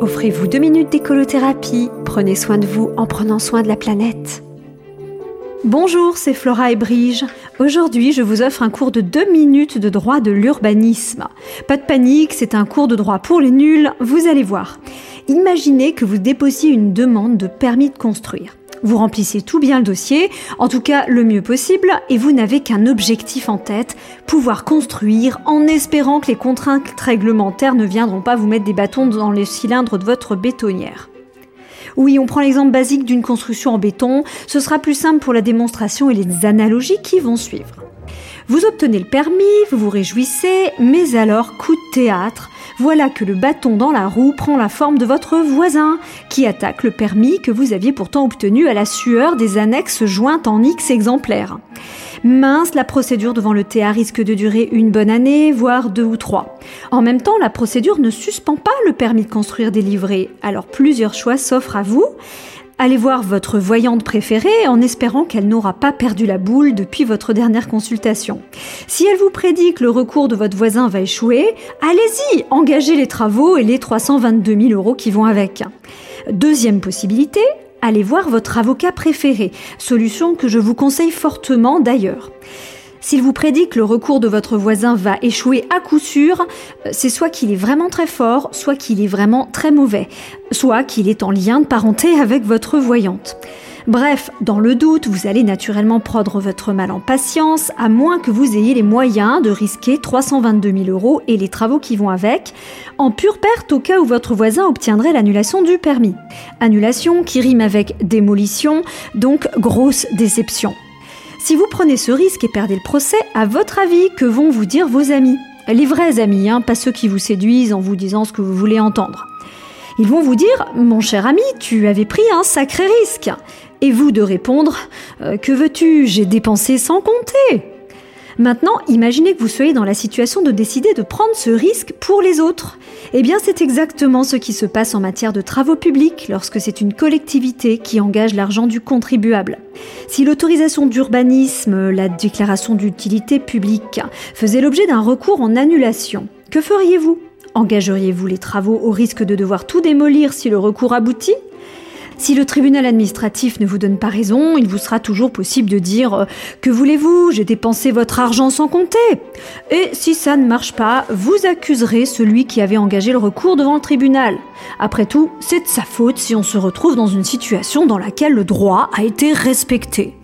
Offrez-vous deux minutes d'écolothérapie. Prenez soin de vous en prenant soin de la planète. Bonjour, c'est Flora et Brige. Aujourd'hui, je vous offre un cours de deux minutes de droit de l'urbanisme. Pas de panique, c'est un cours de droit pour les nuls, vous allez voir. Imaginez que vous déposiez une demande de permis de construire. Vous remplissez tout bien le dossier, en tout cas le mieux possible, et vous n'avez qu'un objectif en tête, pouvoir construire en espérant que les contraintes réglementaires ne viendront pas vous mettre des bâtons dans les cylindres de votre bétonnière. Oui, on prend l'exemple basique d'une construction en béton, ce sera plus simple pour la démonstration et les analogies qui vont suivre. Vous obtenez le permis, vous vous réjouissez, mais alors coup de théâtre, voilà que le bâton dans la roue prend la forme de votre voisin, qui attaque le permis que vous aviez pourtant obtenu à la sueur des annexes jointes en X exemplaires. Mince, la procédure devant le TA risque de durer une bonne année, voire deux ou trois. En même temps, la procédure ne suspend pas le permis de construire délivré, alors plusieurs choix s'offrent à vous. Allez voir votre voyante préférée en espérant qu'elle n'aura pas perdu la boule depuis votre dernière consultation. Si elle vous prédit que le recours de votre voisin va échouer, allez-y, engagez les travaux et les 322 000 euros qui vont avec. Deuxième possibilité, allez voir votre avocat préféré, solution que je vous conseille fortement d'ailleurs. S'il vous prédit que le recours de votre voisin va échouer à coup sûr, euh, c'est soit qu'il est vraiment très fort, soit qu'il est vraiment très mauvais, soit qu'il est en lien de parenté avec votre voyante. Bref, dans le doute, vous allez naturellement prendre votre mal en patience, à moins que vous ayez les moyens de risquer 322 000 euros et les travaux qui vont avec, en pure perte au cas où votre voisin obtiendrait l'annulation du permis. Annulation qui rime avec démolition, donc grosse déception. Si vous prenez ce risque et perdez le procès, à votre avis, que vont vous dire vos amis? Les vrais amis, hein, pas ceux qui vous séduisent en vous disant ce que vous voulez entendre. Ils vont vous dire Mon cher ami, tu avais pris un sacré risque. Et vous de répondre euh, Que veux-tu? J'ai dépensé sans compter. Maintenant, imaginez que vous soyez dans la situation de décider de prendre ce risque pour les autres. Eh bien, c'est exactement ce qui se passe en matière de travaux publics lorsque c'est une collectivité qui engage l'argent du contribuable. Si l'autorisation d'urbanisme, la déclaration d'utilité publique, faisait l'objet d'un recours en annulation, que feriez-vous? Engageriez-vous les travaux au risque de devoir tout démolir si le recours aboutit? Si le tribunal administratif ne vous donne pas raison, il vous sera toujours possible de dire euh, Que voulez-vous? J'ai dépensé votre argent sans compter. Et si ça ne marche pas, vous accuserez celui qui avait engagé le recours devant le tribunal. Après tout, c'est de sa faute si on se retrouve dans une situation dans laquelle le droit a été respecté.